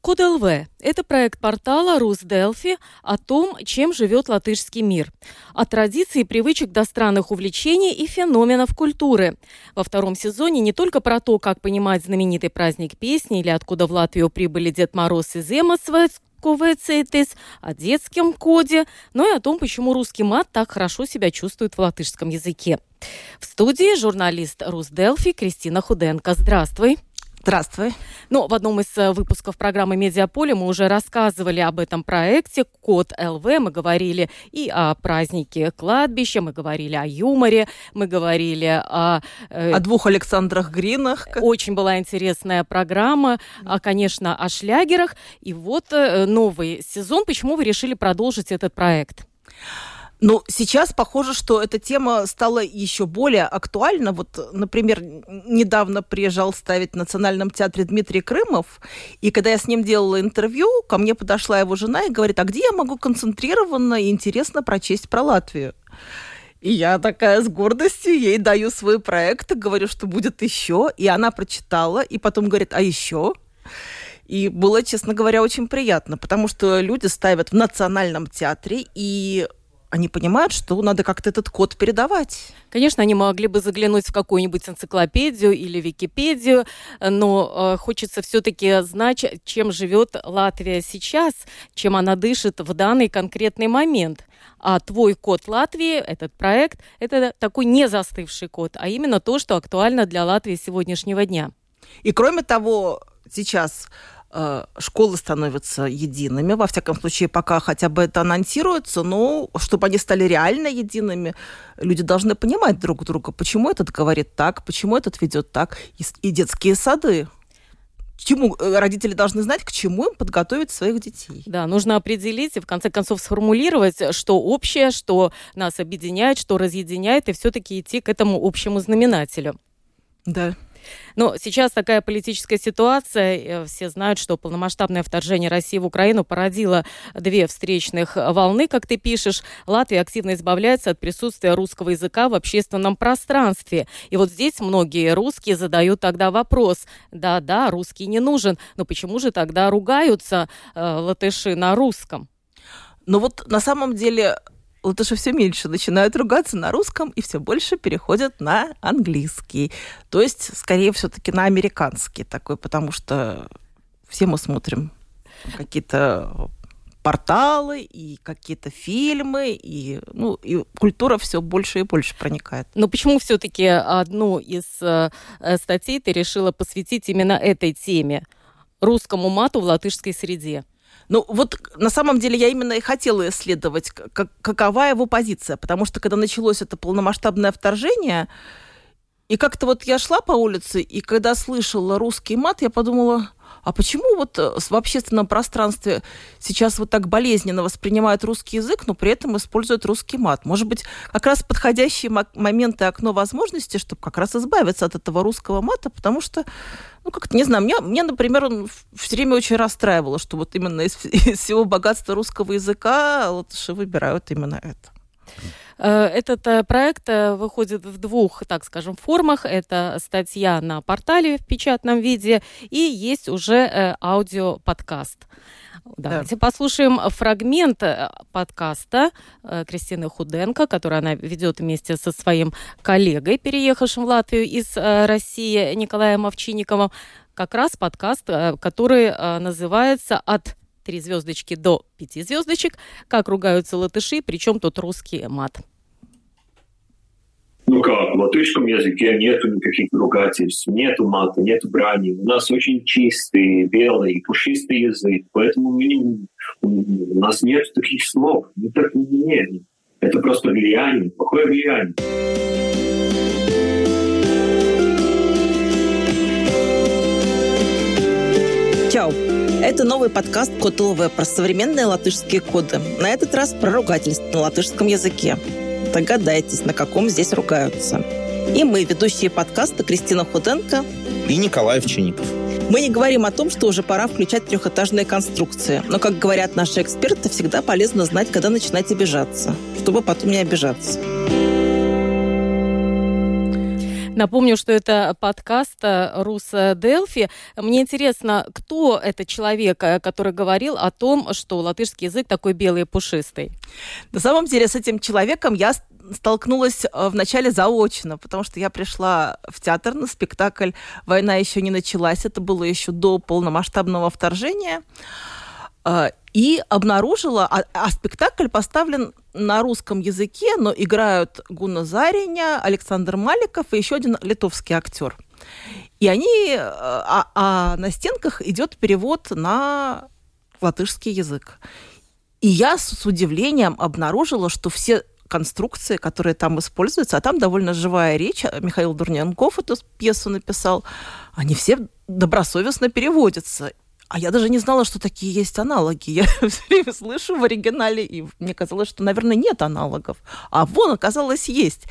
Код ЛВ – это проект портала РусДелфи о том, чем живет латышский мир. От традиций и привычек до странных увлечений и феноменов культуры. Во втором сезоне не только про то, как понимать знаменитый праздник песни или откуда в Латвию прибыли Дед Мороз и Земасвец, КВЦТС, о детском коде, но и о том, почему русский мат так хорошо себя чувствует в латышском языке. В студии журналист Русделфи Кристина Худенко. Здравствуй. Здравствуй. Ну, в одном из э, выпусков программы «Медиаполе» мы уже рассказывали об этом проекте «Код ЛВ». Мы говорили и о празднике кладбища, мы говорили о юморе, мы говорили о... Э, о двух Александрах Гринах. Очень была интересная программа, а, конечно, о шлягерах. И вот э, новый сезон. Почему вы решили продолжить этот проект? Ну, сейчас похоже, что эта тема стала еще более актуальна. Вот, например, недавно приезжал ставить в Национальном театре Дмитрий Крымов, и когда я с ним делала интервью, ко мне подошла его жена и говорит, а где я могу концентрированно и интересно прочесть про Латвию? И я такая с гордостью ей даю свой проект, говорю, что будет еще. И она прочитала, и потом говорит, а еще? И было, честно говоря, очень приятно, потому что люди ставят в национальном театре, и они понимают, что надо как-то этот код передавать. Конечно, они могли бы заглянуть в какую-нибудь энциклопедию или Википедию, но э, хочется все-таки знать, чем живет Латвия сейчас, чем она дышит в данный конкретный момент. А твой код Латвии, этот проект, это такой не застывший код, а именно то, что актуально для Латвии сегодняшнего дня. И кроме того, сейчас школы становятся едиными, во всяком случае, пока хотя бы это анонсируется, но чтобы они стали реально едиными, люди должны понимать друг друга, почему этот говорит так, почему этот ведет так, и, и детские сады. Чему э, родители должны знать, к чему им подготовить своих детей. Да, нужно определить и в конце концов сформулировать, что общее, что нас объединяет, что разъединяет, и все-таки идти к этому общему знаменателю. Да. Но сейчас такая политическая ситуация. Э, все знают, что полномасштабное вторжение России в Украину породило две встречных волны, как ты пишешь. Латвия активно избавляется от присутствия русского языка в общественном пространстве. И вот здесь многие русские задают тогда вопрос. Да-да, русский не нужен, но почему же тогда ругаются э, латыши на русском? Ну вот на самом деле латыши все меньше начинают ругаться на русском и все больше переходят на английский. То есть, скорее, все-таки на американский такой, потому что все мы смотрим какие-то порталы и какие-то фильмы, и, ну, и культура все больше и больше проникает. Но почему все-таки одну из э, статей ты решила посвятить именно этой теме? Русскому мату в латышской среде? Ну, вот на самом деле я именно и хотела исследовать, как, какова его позиция, потому что когда началось это полномасштабное вторжение, и как-то вот я шла по улице, и когда слышала русский мат, я подумала, а почему вот э, в общественном пространстве сейчас вот так болезненно воспринимают русский язык, но при этом используют русский мат? Может быть, как раз подходящие моменты окно возможности, чтобы как раз избавиться от этого русского мата, потому что, ну, как-то, не знаю, мне, мне например, он все время очень расстраивало, что вот именно из, из всего богатства русского языка латыши выбирают именно это. Э, этот э, проект э, выходит в двух, так скажем, формах. Это статья на портале в печатном виде и есть уже аудиоподкаст. Давайте да. послушаем фрагмент подкаста Кристины Худенко, который она ведет вместе со своим коллегой, переехавшим в Латвию из России, Николаем Овчинниковым. Как раз подкаст, который называется «От три звездочки до пяти звездочек, как ругаются латыши, причем тут русский мат. Ну как, в латышском языке нету никаких ругательств, нету мата, нету брани. У нас очень чистый, белый, пушистый язык, поэтому мы у нас нет таких слов. Ну, так нет. Это просто влияние, плохое влияние. Это новый подкаст Код ЛВ про современные латышские коды. На этот раз про ругательство на латышском языке. Догадайтесь, на каком здесь ругаются. И мы, ведущие подкаста Кристина Худенко и Николай Овчинников. Мы не говорим о том, что уже пора включать трехэтажные конструкции. Но, как говорят наши эксперты, всегда полезно знать, когда начинать обижаться, чтобы потом не обижаться. Напомню, что это подкаст э, Рус Делфи. Мне интересно, кто это человек, э, который говорил о том, что латышский язык такой белый и пушистый? На самом деле с этим человеком я столкнулась э, вначале заочно, потому что я пришла в театр на спектакль «Война еще не началась». Это было еще до полномасштабного вторжения. И обнаружила, а, а спектакль поставлен на русском языке, но играют Гуна Зариня, Александр Маликов и еще один литовский актер. И они, э, а, а на стенках идет перевод на латышский язык. И я с удивлением обнаружила, что все конструкции, которые там используются, а там довольно живая речь, Михаил Дурненков эту пьесу написал, они все добросовестно переводятся. А я даже не знала, что такие есть аналоги. Я все время слышу в оригинале, и мне казалось, что, наверное, нет аналогов. А вон, оказалось, есть.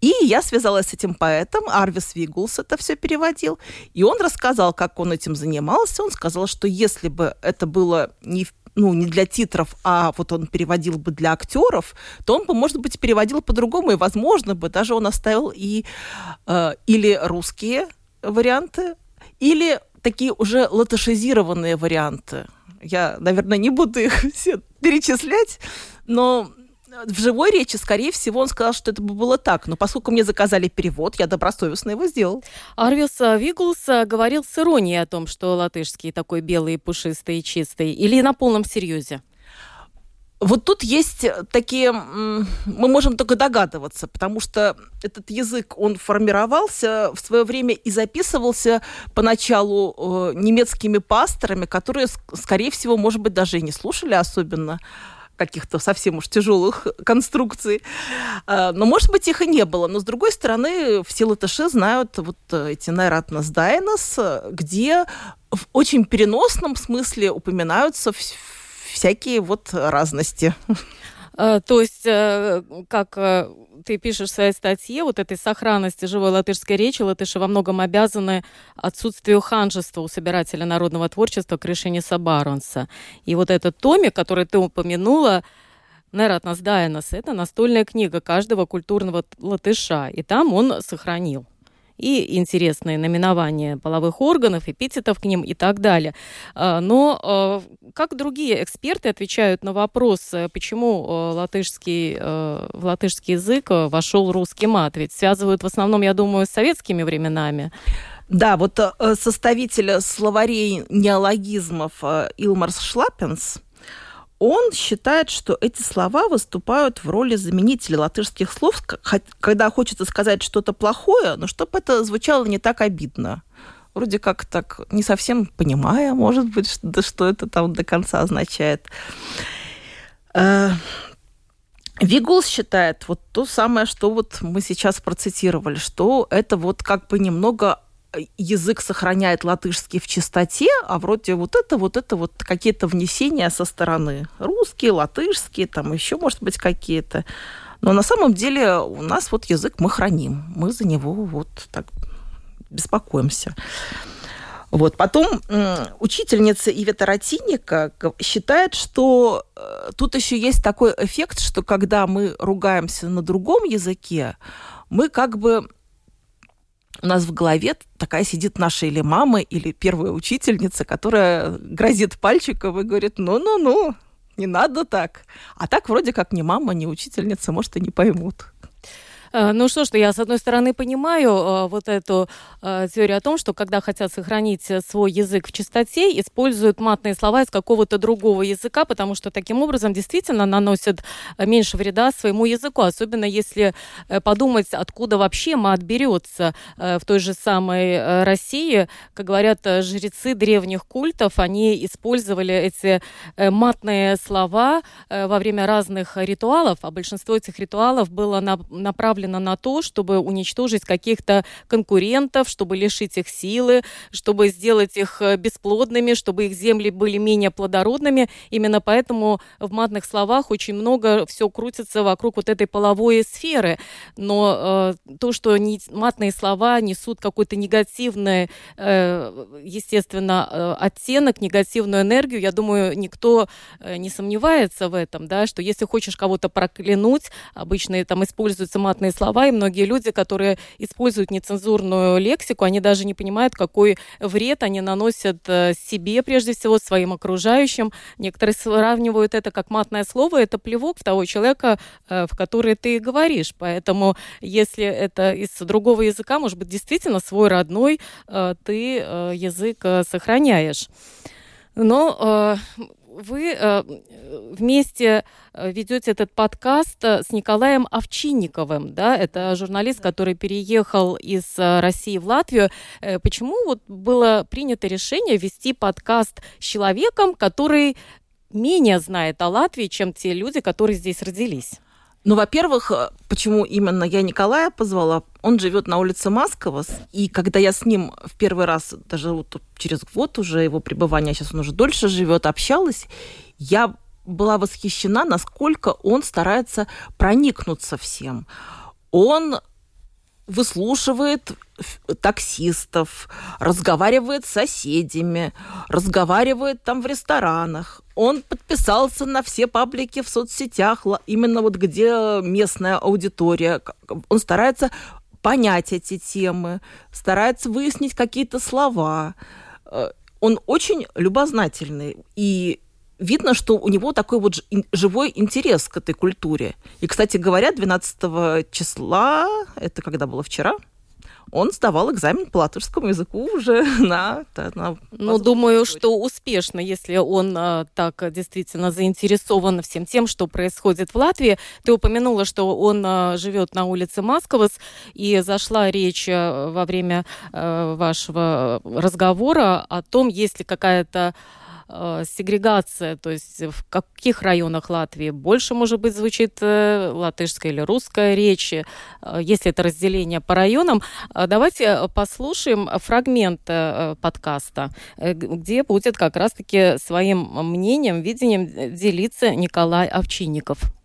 И я связалась с этим поэтом, Арвис Вигулс это все переводил, и он рассказал, как он этим занимался. Он сказал, что если бы это было не ну, не для титров, а вот он переводил бы для актеров, то он бы, может быть, переводил по-другому, и, возможно, бы даже он оставил и э, или русские варианты, или такие уже латышизированные варианты. Я, наверное, не буду их все перечислять, но в живой речи, скорее всего, он сказал, что это бы было так. Но поскольку мне заказали перевод, я добросовестно его сделал. Арвис Вигулс говорил с иронией о том, что латышский такой белый, пушистый чистый. Или на полном серьезе? Вот тут есть такие, мы можем только догадываться, потому что этот язык, он формировался в свое время и записывался поначалу э, немецкими пасторами, которые, скорее всего, может быть, даже и не слушали особенно каких-то совсем уж тяжелых конструкций. Э, но, может быть, их и не было. Но, с другой стороны, все латыши знают вот эти «Найратнас Дайнас», где в очень переносном смысле упоминаются всякие вот разности. Э, то есть, э, как э, ты пишешь в своей статье, вот этой сохранности живой латышской речи, латыши во многом обязаны отсутствию ханжества у собирателя народного творчества Крышениса Баронса. И вот этот томик, который ты упомянула, Нератнас Дайнас, это настольная книга каждого культурного латыша, и там он сохранил и интересные наименования половых органов, эпитетов к ним и так далее. А, но а, как другие эксперты отвечают на вопрос, э, почему э, латышский, э, в латышский язык вошел русский мат? Ведь связывают в основном, я думаю, с советскими временами. Да, вот составитель словарей неологизмов Илмарс Шлаппенс – он считает, что эти слова выступают в роли заменителя латышских слов, когда хочется сказать что-то плохое, но чтобы это звучало не так обидно. Вроде как так не совсем понимая, может быть, что, что это там до конца означает. Э, Вигулс считает вот то самое, что вот мы сейчас процитировали, что это вот как бы немного язык сохраняет латышский в чистоте, а вроде вот это, вот это вот какие-то внесения со стороны. Русские, латышские, там еще, может быть, какие-то. Но на самом деле у нас вот язык мы храним. Мы за него вот так беспокоимся. Вот. Потом учительница Ивета Ратинника считает, что э, тут еще есть такой эффект, что когда мы ругаемся на другом языке, мы как бы у нас в голове такая сидит наша или мама, или первая учительница, которая грозит пальчиком и говорит, ну-ну-ну, не надо так. А так вроде как ни мама, ни учительница, может, и не поймут. Э, ну что ж, я с одной стороны понимаю э, вот эту э, теорию о том, что когда хотят сохранить свой язык в чистоте, используют матные слова из какого-то другого языка, потому что таким образом действительно наносят меньше вреда своему языку, особенно если подумать, откуда вообще мат берется в той же самой России. Как говорят жрецы древних культов, они использовали эти матные слова во время разных ритуалов, а большинство этих ритуалов было направлено направлена на то, чтобы уничтожить каких-то конкурентов, чтобы лишить их силы, чтобы сделать их э, бесплодными, чтобы их земли были менее плодородными. Именно поэтому в матных словах очень много все крутится вокруг вот этой половой сферы. Но э, то, что не, матные слова несут какой-то негативный, э, естественно, э, оттенок, негативную энергию, я думаю, никто э, не сомневается в этом, да, что если хочешь кого-то проклянуть, обычно там используются матные слова, и многие люди, которые используют нецензурную лексику, они даже не понимают, какой вред они наносят э, себе, прежде всего, своим окружающим. Некоторые сравнивают это как матное слово, это плевок в того человека, э, в который ты говоришь. Поэтому, если это из другого языка, может быть, действительно свой родной, э, ты язык сохраняешь. Но вы э, вместе э, ведете этот подкаст э, с Николаем Овчинниковым, да, это журналист, который переехал из России в Латвию. Почему вот было принято решение вести подкаст с человеком, который менее знает о Латвии, чем те люди, которые здесь родились? Ну, во-первых, почему именно я Николая позвала? Он живет на улице Масковас, и когда я с ним в первый раз, даже вот через год уже его пребывания, сейчас он уже дольше живет, общалась, я была восхищена, насколько он старается проникнуться всем. Он выслушивает таксистов, разговаривает с соседями, разговаривает там в ресторанах. Он подписался на все паблики в соцсетях, именно вот где местная аудитория. Он старается понять эти темы, старается выяснить какие-то слова. Э, он очень любознательный. И видно, что у него такой вот живой интерес к этой культуре. И, кстати говоря, 12 числа, это когда было вчера, он сдавал экзамен по латышскому языку уже на... на ну, думаю, что успешно, если он а, так действительно заинтересован всем тем, что происходит в Латвии. Ты упомянула, что он а, живет на улице Масковас, и зашла речь а, во время а, вашего разговора о том, есть ли какая-то э, сегрегация, то есть в каких районах Латвии больше, может быть, звучит э, латышская или русская речь, э, если это разделение по районам. Э, давайте послушаем фрагмент э, подкаста, э, где будет как раз-таки своим мнением, видением делиться Николай Овчинников.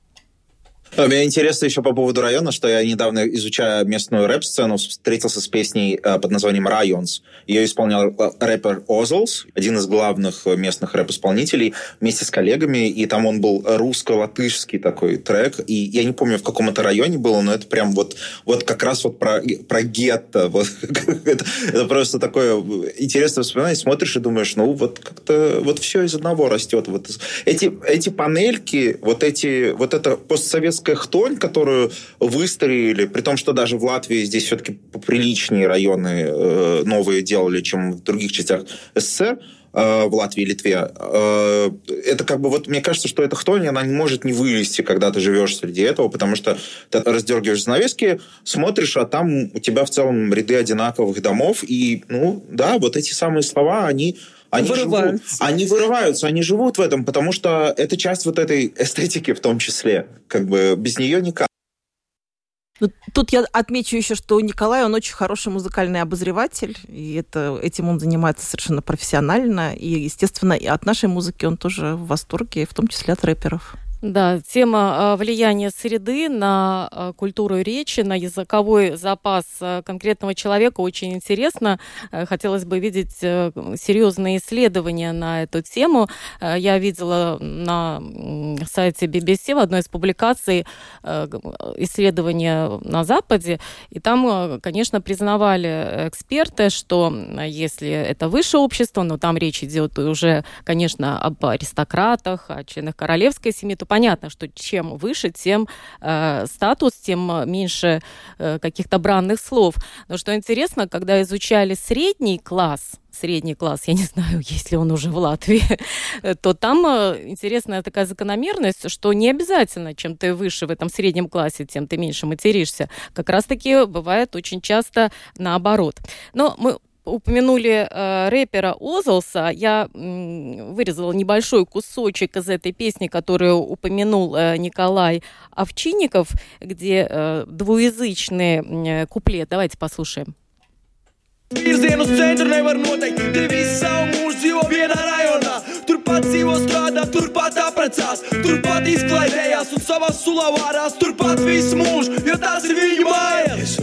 А, мне интересно еще по поводу района, что я недавно, изучая местную рэп-сцену, встретился с песней э, под названием «Районс». Ее исполнял э, рэпер Озлс, один из главных местных рэп-исполнителей, вместе с коллегами, и там он был русско-латышский такой трек, и я не помню, в каком это районе было, но это прям вот, вот как раз вот про, про гетто. Вот, это, это просто такое интересное воспоминание. Смотришь и думаешь, ну вот как-то вот все из одного растет. Вот эти, эти панельки, вот эти, вот это постсоветское российская хтонь, которую выстроили, при том, что даже в Латвии здесь все-таки поприличнее районы э, новые делали, чем в других частях СССР, э, в Латвии и Литве. Э, это как бы вот мне кажется, что эта хтонь, она не может не вылезти, когда ты живешь среди этого, потому что ты раздергиваешь занавески, смотришь, а там у тебя в целом ряды одинаковых домов, и, ну, да, вот эти самые слова, они они вырываются. Живут, они вырываются, они живут в этом, потому что это часть вот этой эстетики в том числе. Как бы без нее никак. Ну, тут я отмечу еще, что Николай, он очень хороший музыкальный обозреватель, и это, этим он занимается совершенно профессионально, и, естественно, и от нашей музыки он тоже в восторге, в том числе от рэперов. Да, тема а, влияния среды на а, культуру речи, на языковой запас а, конкретного человека очень интересно. Э, хотелось бы видеть э, серьезные исследования на эту тему. Э, я видела на сайте BBC в одной из публикаций исследования на Западе, и там, конечно, признавали эксперты, что если это высшее общество, но там речь идет уже, конечно, об аристократах, о членах королевской семьи, то понятно, что чем выше, тем э, статус, тем меньше э, каких-то бранных слов. Но что интересно, когда изучали средний класс, средний класс, я не знаю, есть ли он уже в Латвии, то там э, интересная такая закономерность, что не обязательно, чем ты выше в этом среднем классе, тем ты меньше материшься. Как раз-таки бывает очень часто наоборот. Но мы упомянули э, рэпера Озолса. Я м, вырезала небольшой кусочек из этой песни, которую упомянул э, Николай Овчинников, где э, двуязычный э, куплет. Давайте послушаем. Virzienu uz centru nevar noteikt. Te visi savu mūžu dzīvo vienā rajonā. Turpat dzīvo strādā, turpat apprecās, turpat izklaidējās un savā sulā vārās. Turpat visu mūžu, jo tas ir viņu mājas.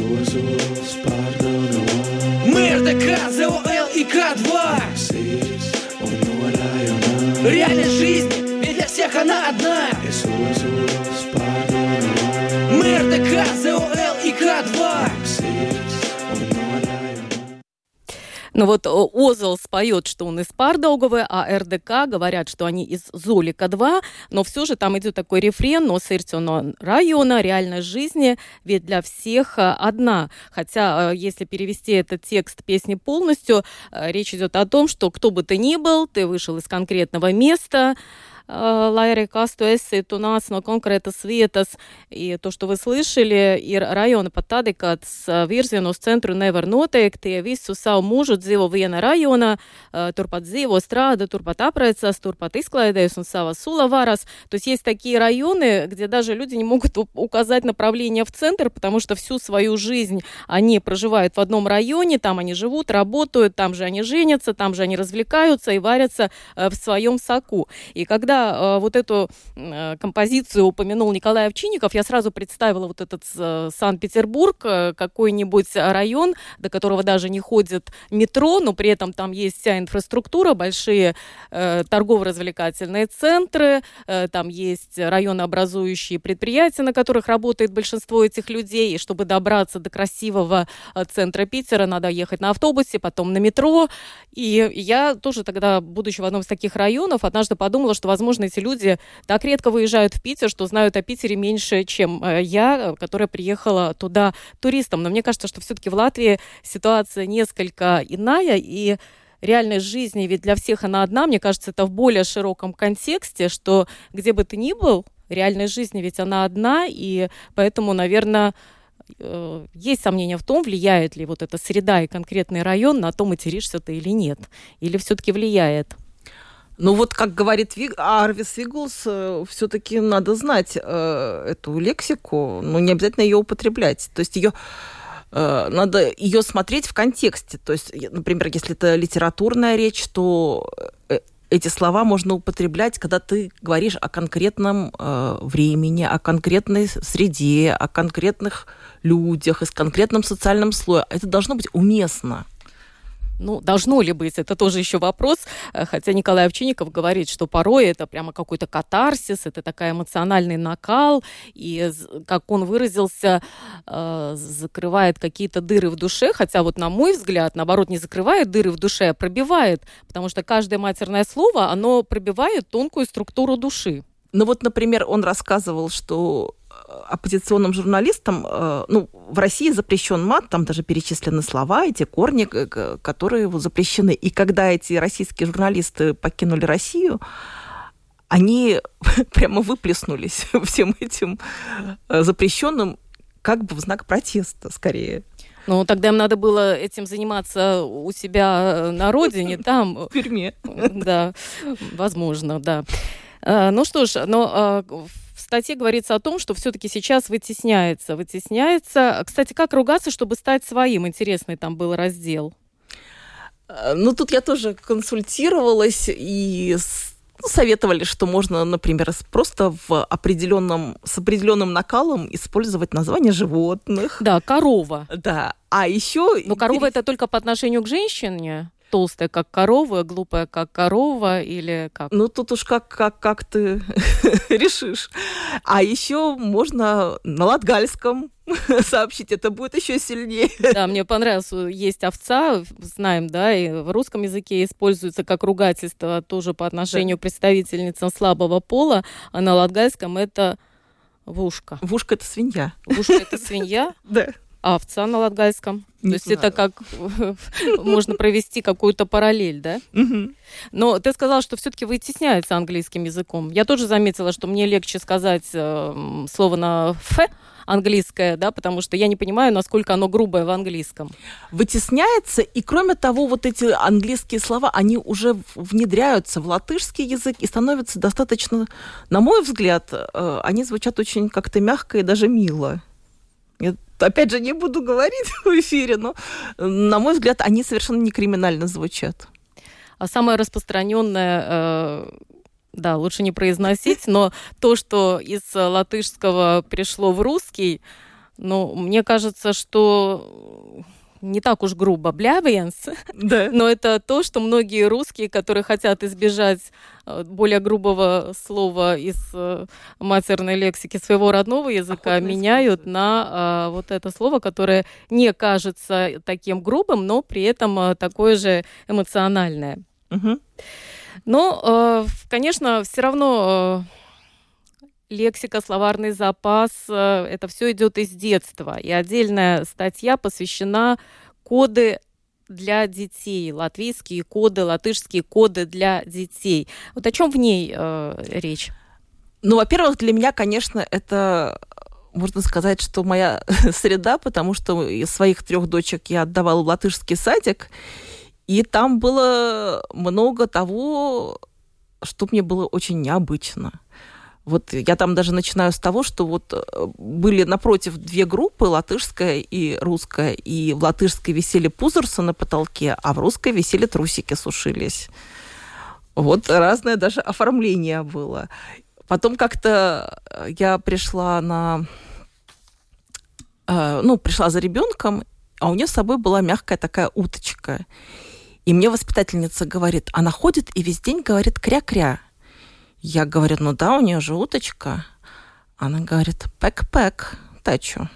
МРТК, ЗОЛ и К2 Реальность жизни, ведь для всех она одна. МРТК, ЗОЛ и К2 Ну вот о, Озел споет, что он из Пардаугавы, а РДК говорят, что они из Золика-2, но все же там идет такой рефрен, но Сыртино района, реальность жизни, ведь для всех а, одна. Хотя, а, если перевести этот текст песни полностью, речь идет о том, что кто бы ты ни был, ты вышел из конкретного места, lai arī kas tu esi, tu nāc no konkrētas vietas, и то, что вы слышали, ir rajoni pat tādi, kad virzienu uz centru nevar noteikt, tie visu savu mūžu dzīvo viena rajonā, turpat dzīvo, strādā, турпат апрецас, турпат изклайдеюс, он сава сула варас. То есть есть такие районы, где даже люди не могут указать направление в центр, потому что всю свою жизнь они проживают в одном районе, там они живут, работают, там же они женятся, там же они развлекаются и варятся в своем соку. И когда когда э, вот эту э, композицию упомянул Николай Овчинников, я сразу представила вот этот э, Санкт-Петербург, э, какой-нибудь район, до которого даже не ходит метро, но при этом там есть вся инфраструктура, большие э, торгово-развлекательные центры, э, там есть районообразующие предприятия, на которых работает большинство этих людей, и чтобы добраться до красивого э, центра Питера, надо ехать на автобусе, потом на метро, и я тоже тогда, будучи в одном из таких районов, однажды подумала, что, возможно, возможно, эти люди так редко выезжают в Питер, что знают о Питере меньше, чем э, я, которая приехала туда туристом. Но мне кажется, что все-таки в Латвии ситуация несколько иная, и реальность жизни, ведь для всех она одна, мне кажется, это в более широком контексте, что где бы ты ни был, реальность жизни ведь она одна, и поэтому, наверное, э, есть сомнения в том, влияет ли вот эта среда и конкретный район на то, материшься ты или нет. Или все-таки влияет? Ну вот, как говорит Виг... Арвис Виглс, э, все-таки надо знать э, эту лексику, но не обязательно ее употреблять. То есть ее э, надо ее смотреть в контексте. То есть, например, если это литературная речь, то э, эти слова можно употреблять, когда ты говоришь о конкретном э, времени, о конкретной среде, о конкретных людях, из конкретном социальном слое. Это должно быть уместно. Ну, должно ли быть, это тоже еще вопрос. Э, хотя Николай Овчинников говорит, что порой это прямо какой-то катарсис, это такой эмоциональный накал, и, как он выразился, э, закрывает какие-то дыры в душе, хотя вот на мой взгляд, наоборот, не закрывает дыры в душе, а пробивает, потому что каждое матерное слово, оно пробивает тонкую структуру души. Ну вот, например, он рассказывал, что оппозиционным журналистам, э, ну, в России запрещен мат, там даже перечислены слова, эти корни, которые запрещены. И когда эти российские журналисты покинули Россию, они прямо выплеснулись всем этим э, запрещенным как бы в знак протеста скорее. Ну, тогда им надо было этим заниматься у себя на родине, там. В тюрьме. Да, возможно, да. Э, ну что ж, но статье говорится о том, что все-таки сейчас вытесняется, вытесняется. Кстати, как ругаться, чтобы стать своим? Интересный там был раздел. Э, ну, тут я тоже консультировалась и ну, советовали, что можно, например, просто в определенном, с определенным накалом использовать название животных. Да, корова. Да. А еще... Но корова это только по отношению к женщине? Толстая, как корова, глупая, как корова, или как? Ну, тут уж как, как, как ты решишь. А еще можно на латгальском сообщить, это будет еще сильнее. Да, мне понравилось, есть овца, знаем, да, и в русском языке используется как ругательство тоже по отношению да. к представительницам слабого пола, а на латгальском это вушка. Вушка – это свинья. Вушка – это свинья? Да. Овца на латгальском? Не То есть знаю. это как можно провести какую-то параллель, да? Но ты сказала, что все-таки вытесняется английским языком. Я тоже заметила, что мне легче сказать э, слово на «ф», английское, да, потому что я не понимаю, насколько оно грубое в английском. Вытесняется, и кроме того, вот эти английские слова, они уже внедряются в латышский язык и становятся достаточно, на мой взгляд, э, они звучат очень как-то мягко и даже мило. Я, опять же, не буду говорить в эфире, но, на мой взгляд, они совершенно не криминально звучат. А самое распространенное э, да, лучше не произносить, но то, что из латышского пришло в русский, ну, мне кажется, что не так уж грубо, блявиенс, да. но это то, что многие русские, которые хотят избежать э, более грубого слова из э, матерной лексики своего родного языка, Охотно меняют на а, вот это слово, которое не кажется таким грубым, но при этом а, такое же эмоциональное. Угу. Но, э, конечно, все равно э, лексика, словарный запас, э, это все идет из детства. И отдельная статья посвящена коды для детей, латвийские коды, латышские коды для детей. Вот о чем в ней э, речь? Ну, во-первых, для меня, конечно, это можно сказать, что моя среда, потому что из своих трех дочек я отдавала в латышский садик, и там было много того, что мне было очень необычно. Вот я там даже начинаю с того, что вот э, были напротив две группы, латышская и русская, и в латышской висели пузырсы на потолке, а в русской висели трусики сушились. Вот разное даже оформление было. Потом как-то э, я пришла на... Э, ну, пришла за ребенком, а у нее с собой была мягкая такая уточка. И мне воспитательница говорит, она ходит и весь день говорит кря-кря. Я говорю, ну да, у нее же уточка. Она говорит, пэк-пэк, тачу.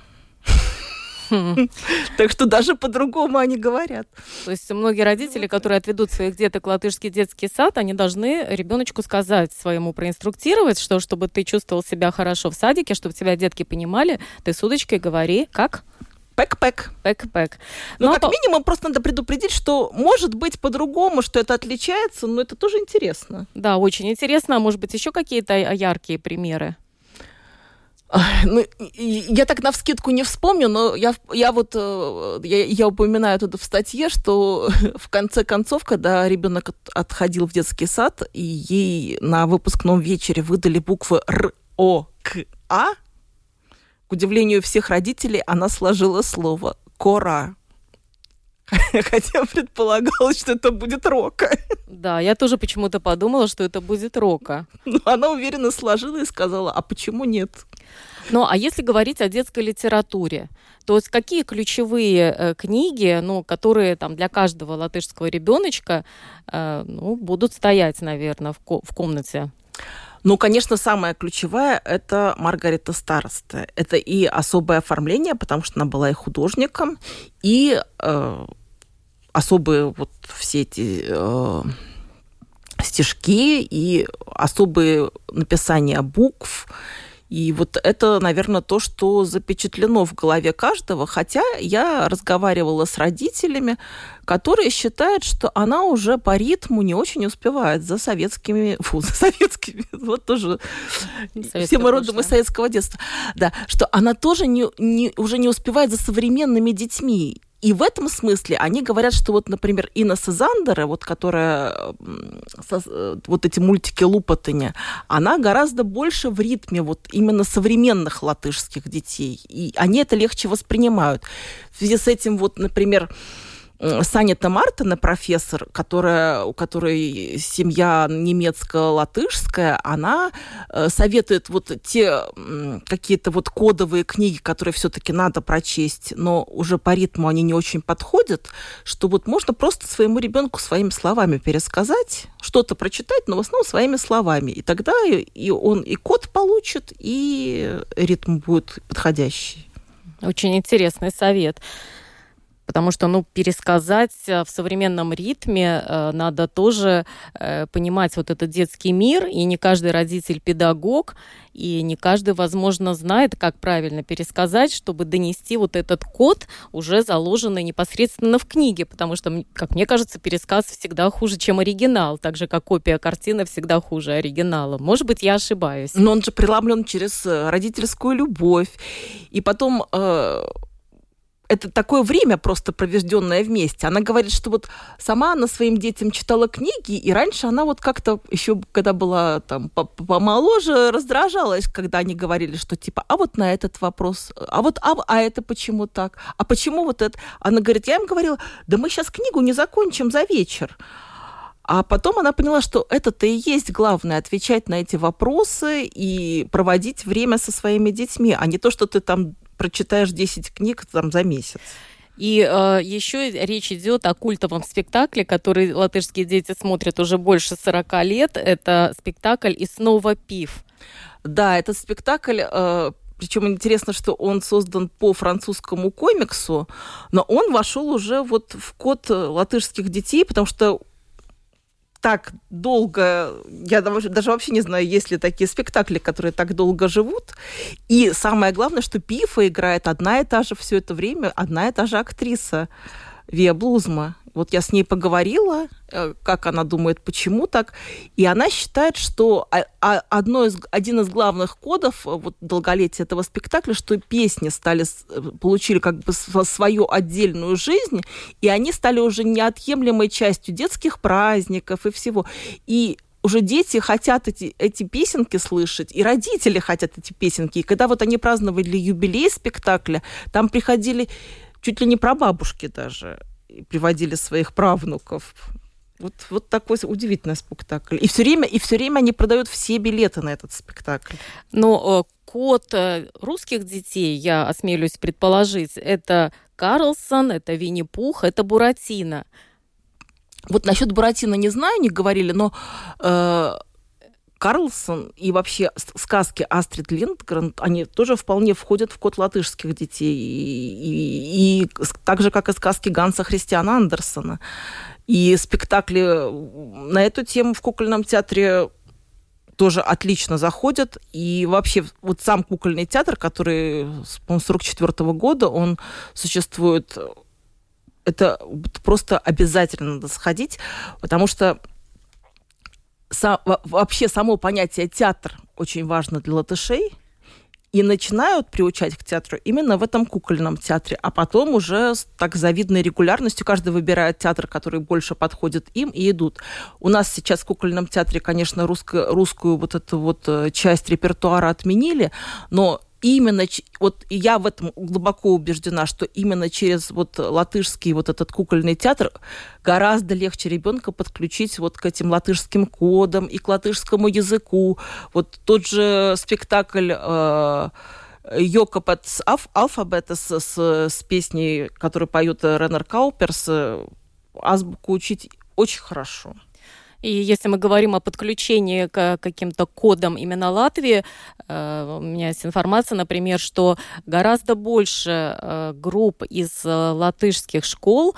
Так что даже по-другому они говорят. То есть многие родители, которые отведут своих деток в латышский детский сад, они должны ребеночку сказать своему, проинструктировать, что чтобы ты чувствовал себя хорошо в садике, чтобы тебя детки понимали, ты с удочкой говори как? Пэк-пэк. Пэк-пэк. Ну, как по... минимум, просто надо предупредить, что может быть по-другому, что это отличается, но это тоже интересно. Да, очень интересно. А может быть, еще какие-то яркие примеры? Ну, я так на вскидку не вспомню, но я, я вот э, я, я упоминаю тут в статье, что в конце концов, когда ребенок отходил в детский сад, и ей на выпускном вечере выдали буквы Р, О, К, А, к удивлению всех родителей, она сложила слово «кора». Хотя предполагалось, что это будет рока. Да, я тоже почему-то подумала, что это будет рока. Но она уверенно сложила и сказала, а почему нет? Ну, а если говорить о детской литературе, то есть какие ключевые э, книги, ну, которые там для каждого латышского ребеночка э, ну, будут стоять, наверное, в, ко- в комнате? Ну, конечно, самое ключевое – это Маргарита Староста. Это и особое оформление, потому что она была и художником, и э, особые вот все эти э, стишки, и особые написания букв – и вот это, наверное, то, что запечатлено в голове каждого. Хотя я разговаривала с родителями, которые считают, что она уже по ритму не очень успевает за советскими... Фу, за советскими... Вот тоже все мы родом из советского детства. Да, что она тоже не, не, уже не успевает за современными детьми. И в этом смысле они говорят, что вот, например, Инна Сезандера, вот которая э, вот эти мультики Лупатыня, она гораздо больше в ритме вот именно современных латышских детей. И они это легче воспринимают. В связи с этим вот, например, Санита Мартина, профессор, которая, у которой семья немецко-латышская, она э, советует вот те какие-то вот кодовые книги, которые все-таки надо прочесть, но уже по ритму они не очень подходят, что вот можно просто своему ребенку своими словами пересказать, что-то прочитать, но в основном своими словами. И тогда и он и код получит, и ритм будет подходящий. Очень интересный совет. Потому что, ну, пересказать э, в современном ритме э, надо тоже э, понимать вот этот детский мир, и не каждый родитель педагог, и не каждый, возможно, знает, как правильно пересказать, чтобы донести вот этот код, уже заложенный непосредственно в книге, потому что, как мне кажется, пересказ всегда хуже, чем оригинал, так же, как копия картины всегда хуже оригинала. Может быть, я ошибаюсь. Но он же преломлен через родительскую любовь. И потом э, это такое время просто проведенное вместе. Она говорит, что вот сама она своим детям читала книги, и раньше она вот как-то еще, когда была там помоложе, раздражалась, когда они говорили, что типа, а вот на этот вопрос, а вот, а, а это почему так, а почему вот это? Она говорит, я им говорила, да мы сейчас книгу не закончим за вечер. А потом она поняла, что это-то и есть главное, отвечать на эти вопросы и проводить время со своими детьми, а не то, что ты там прочитаешь 10 книг там, за месяц. И э, еще речь идет о культовом спектакле, который латышские дети смотрят уже больше 40 лет. Это спектакль «И снова пив». Да, этот спектакль... Э, причем интересно, что он создан по французскому комиксу, но он вошел уже вот в код латышских детей, потому что так долго, я даже вообще не знаю, есть ли такие спектакли, которые так долго живут. И самое главное, что Пифа играет одна и та же все это время, одна и та же актриса Виа Блузма. Вот я с ней поговорила, э, как она думает, почему так. И она считает, что одно из, один из главных кодов э, вот, долголетия этого спектакля, что песни стали, э, получили как бы свою отдельную жизнь, и они стали уже неотъемлемой частью детских праздников и всего. И уже дети хотят эти, эти песенки слышать, и родители хотят эти песенки. И когда вот они праздновали юбилей спектакля, там приходили чуть ли не прабабушки даже приводили своих правнуков. Вот, вот такой удивительный спектакль. И все время, и все время они продают все билеты на этот спектакль. Но э, код э, русских детей, я осмелюсь предположить, это Карлсон, это Винни-Пух, это Буратино. Вот насчет Буратино не знаю, не говорили, но э, Карлсон и вообще сказки Астрид Линдгрен, они тоже вполне входят в код латышских детей. И, и, и так же, как и сказки Ганса Христиана Андерсона. И спектакли на эту тему в кукольном театре тоже отлично заходят. И вообще вот сам кукольный театр, который с 1944 года, он существует это просто обязательно надо сходить, потому что сам, вообще само понятие театр очень важно для латышей, и начинают приучать к театру именно в этом кукольном театре, а потом уже с так завидной регулярностью каждый выбирает театр, который больше подходит им, и идут. У нас сейчас в кукольном театре, конечно, русско, русскую вот эту вот э, часть репертуара отменили, но именно, вот я в этом глубоко убеждена, что именно через вот латышский вот этот кукольный театр гораздо легче ребенка подключить вот к этим латышским кодам и к латышскому языку. Вот тот же спектакль э, Йокопец алфабета с, с, с песней, которую поет Реннер Кауперс, э, азбуку учить очень хорошо. И если мы говорим о подключении к каким-то кодам именно Латвии, э, у меня есть информация, например, что гораздо больше э, групп из э, латышских школ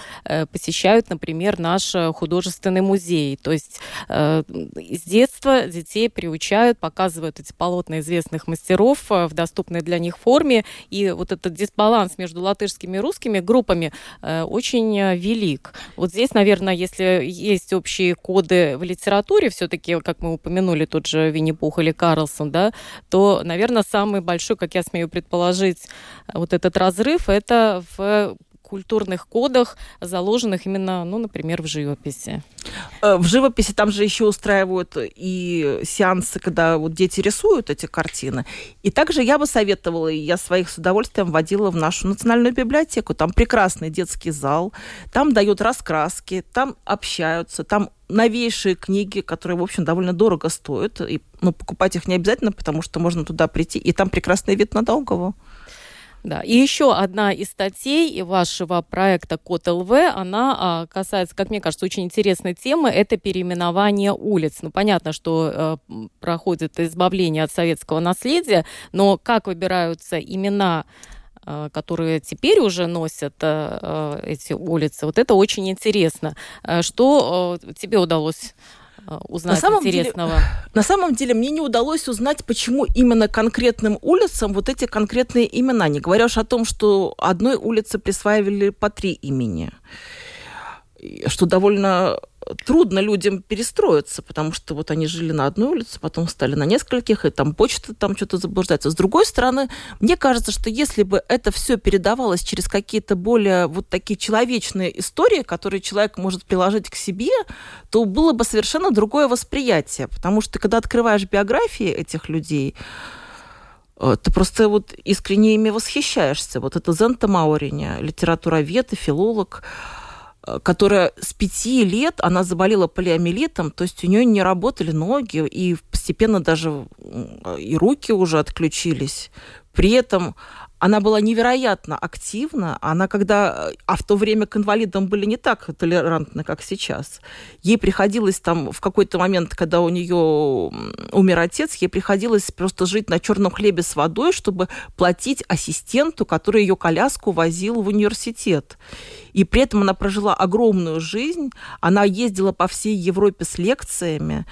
посещают, например, наш художественный музей. То есть с детства детей приучают, показывают эти полотна известных мастеров в доступной для них форме. И вот этот дисбаланс между латышскими и русскими группами очень велик. Вот здесь, наверное, если есть общие коды в литературе все-таки, как мы упомянули, тот же Винни-Пух или Карлсон, да, то, наверное, самый большой, как я смею предположить, вот этот разрыв, это в культурных кодах, заложенных именно, ну, например, в живописи? Э, в живописи там же еще устраивают и сеансы, когда вот дети рисуют эти картины. И также я бы советовала, и я своих с удовольствием водила в нашу национальную библиотеку. Там прекрасный детский зал, там дают раскраски, там общаются, там новейшие книги, которые, в общем, довольно дорого стоят. И, ну, покупать их не обязательно, потому что можно туда прийти, и там прекрасный вид на Долгову. Да. И еще одна из статей вашего проекта Код ЛВ, она а, касается, как мне кажется, очень интересной темы, это переименование улиц. Ну, понятно, что э, проходит избавление от советского наследия, но как выбираются имена э, которые теперь уже носят э, эти улицы. Вот это очень интересно. Что тебе удалось узнать на самом интересного? Деле, на самом деле мне не удалось узнать, почему именно конкретным улицам вот эти конкретные имена. Не говоря уж о том, что одной улице присваивали по три имени что довольно трудно людям перестроиться, потому что вот они жили на одной улице, потом стали на нескольких, и там почта там что-то заблуждается. С другой стороны, мне кажется, что если бы это все передавалось через какие-то более вот такие человечные истории, которые человек может приложить к себе, то было бы совершенно другое восприятие. Потому что когда открываешь биографии этих людей, э, ты просто вот искренне ими восхищаешься. Вот это Зента Мауриня, литературовед и филолог, которая с пяти лет, она заболела полиомиелитом, то есть у нее не работали ноги, и постепенно даже и руки уже отключились. При этом она была невероятно активна. Она когда... А в то время к инвалидам были не так толерантны, как сейчас. Ей приходилось там в какой-то момент, когда у нее умер отец, ей приходилось просто жить на черном хлебе с водой, чтобы платить ассистенту, который ее коляску возил в университет. И при этом она прожила огромную жизнь. Она ездила по всей Европе с лекциями.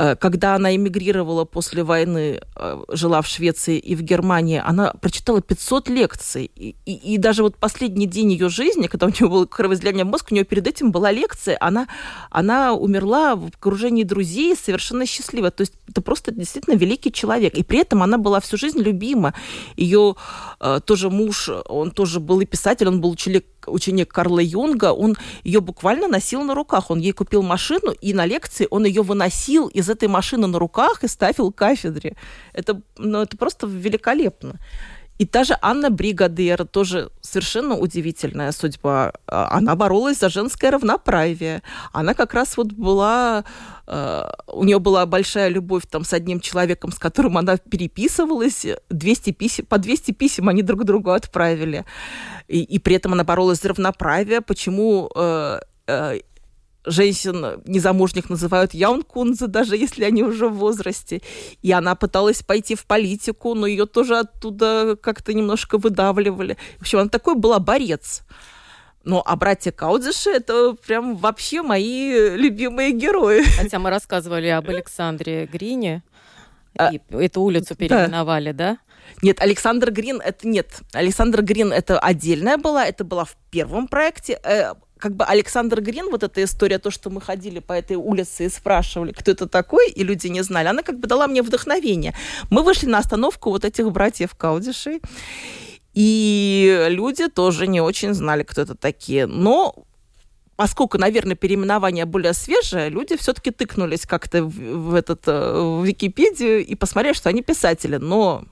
Э, когда она эмигрировала после войны, э, жила в Швеции и в Германии, она прочитала 500 лекций. И, и, и даже вот последний день ее жизни, когда у нее было кровоизлияние мозг, у нее перед этим была лекция, она, она умерла в окружении друзей совершенно счастлива. То есть это просто действительно великий человек. И при этом она была всю жизнь любима. Ее э, тоже муж, он тоже был и писатель, он был ученик ученик Карла Юнга, он ее буквально носил на руках. Он ей купил машину, и на лекции он ее выносил из этой машины на руках и ставил к кафедре. Это, ну, это просто великолепно. И та же Анна Бригадер, тоже совершенно удивительная судьба. А, она боролась за женское равноправие. Она как раз вот была... А, у нее была большая любовь там с одним человеком, с которым она переписывалась. 200 писем, по 200 писем они друг другу отправили. И, и при этом она боролась за равноправие. Почему э, э, женщин незамужних называют яункунзы, даже если они уже в возрасте. И она пыталась пойти в политику, но ее тоже оттуда как-то немножко выдавливали. В общем, она такой была борец. Ну, а братья Каудиши – это прям вообще мои любимые герои. Хотя мы рассказывали об Александре Грине, а, и эту улицу переименовали, да? да? Нет, Александр Грин это нет. Александр Грин это отдельная была, это была в первом проекте. Как бы Александр Грин, вот эта история, то, что мы ходили по этой улице и спрашивали, кто это такой, и люди не знали, она как бы дала мне вдохновение. Мы вышли на остановку вот этих братьев Каудишей, и люди тоже не очень знали, кто это такие. Но поскольку, наверное, переименование более свежее, люди все-таки тыкнулись как-то в, в, этот, э, в Википедию и посмотрели, что они писатели. Но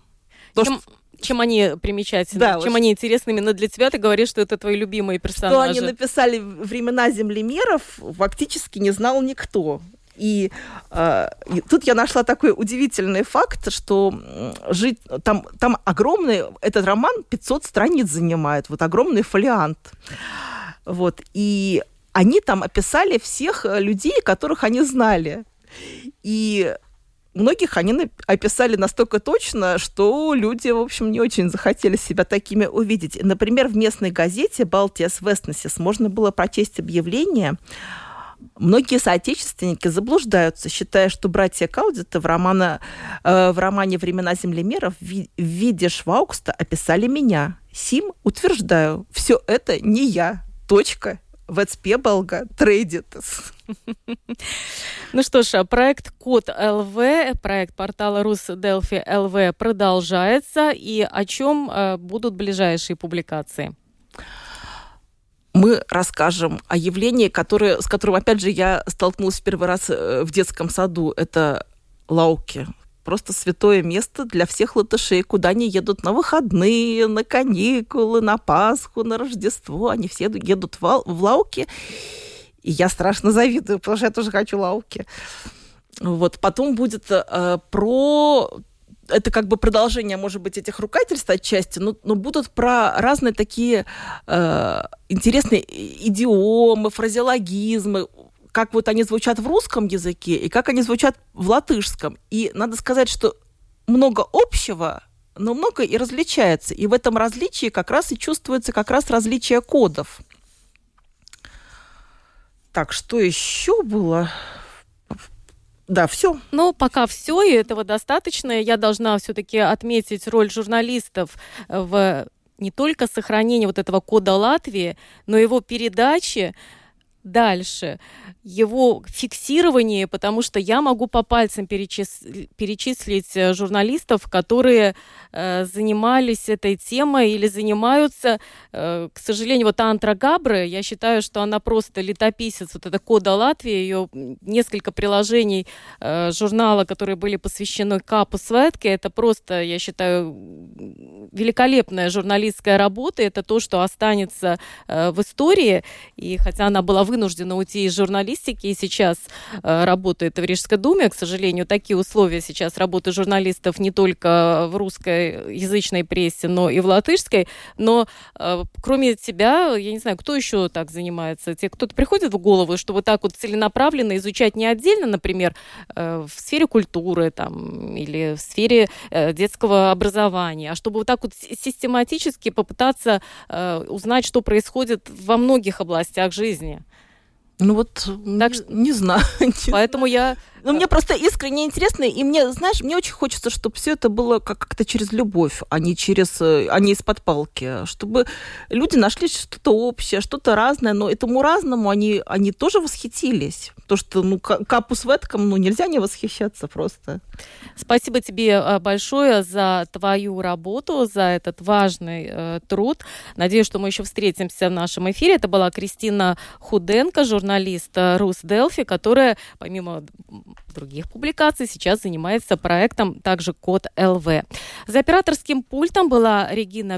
то, Чем... что чем они примечательны, да, чем вот они интересны именно для тебя, ты говоришь, что это твои любимые персонажи. Что они написали времена землемеров, фактически не знал никто. И, э, и тут я нашла такой удивительный факт, что жить там, там огромный, этот роман 500 страниц занимает, вот огромный фолиант. Вот, и они там описали всех э, людей, которых они знали. И многих они описали настолько точно, что люди, в общем, не очень захотели себя такими увидеть. Например, в местной газете «Балтиас Вестнесис» можно было прочесть объявление Многие соотечественники заблуждаются, считая, что братья Каудиты в, романа, э, в романе «Времена землемеров» в, в виде Шваукста описали меня. Сим, утверждаю, все это не я. Точка. Вецпебалга трейдитес. Ну что ж, проект Код ЛВ, проект портала Рус Делфи ЛВ продолжается. И о чем э, будут ближайшие публикации? мы расскажем о явлении, которое, с которым, опять же, я столкнулась в первый раз э, в детском саду. Это лауки просто святое место для всех латышей, куда они едут на выходные, на каникулы, на Пасху, на Рождество. Они все едут в, в Лауки. И я страшно завидую, потому что я тоже хочу Лауки. Вот. Потом будет э, про это как бы продолжение, может быть, этих ругательств отчасти, но, но будут про разные такие э, интересные идиомы, фразеологизмы, как вот они звучат в русском языке и как они звучат в латышском. И надо сказать, что много общего но много и различается. И в этом различии как раз и чувствуется как раз различие кодов. Так, что еще было? Да, все. Ну, пока все, и этого достаточно. Я должна все-таки отметить роль журналистов в не только сохранении вот этого кода Латвии, но его передачи дальше, его фиксирование, потому что я могу по пальцам перечис... перечислить э, журналистов, которые э, занимались этой темой или занимаются, э, к сожалению, вот Антра Габры, я считаю, что она просто летописец, вот это кода Латвии, ее несколько приложений э, журнала, которые были посвящены Капу Светке, это просто, я считаю, великолепная журналистская работа, это то, что останется э, в истории, и хотя она была вынуждена уйти из журналистики и сейчас э, работает в Рижской думе. К сожалению, такие условия сейчас работы журналистов не только в русскоязычной прессе, но и в латышской. Но э, кроме тебя, я не знаю, кто еще так занимается? Те, кто-то приходит в голову, что вот так вот целенаправленно изучать не отдельно, например, э, в сфере культуры там, или в сфере э, детского образования, а чтобы вот так вот систематически попытаться э, узнать, что происходит во многих областях жизни. Ну вот, так что, не знаю. Поэтому я... Ну, мне просто искренне интересно, и мне, знаешь, мне очень хочется, чтобы все это было как-то через любовь, а не через, э, а не из-под палки, чтобы люди нашли что-то общее, что-то разное, но этому разному они, они тоже восхитились. То, что, ну, капу с ветком, ну, нельзя не восхищаться просто. Спасибо тебе э, большое за твою работу, за этот важный э, труд. Надеюсь, что мы еще встретимся в нашем эфире. Это была Кристина Худенко, журналист э, Рус Делфи, которая, помимо других публикаций, сейчас занимается проектом также Код ЛВ. За операторским пультом была Регина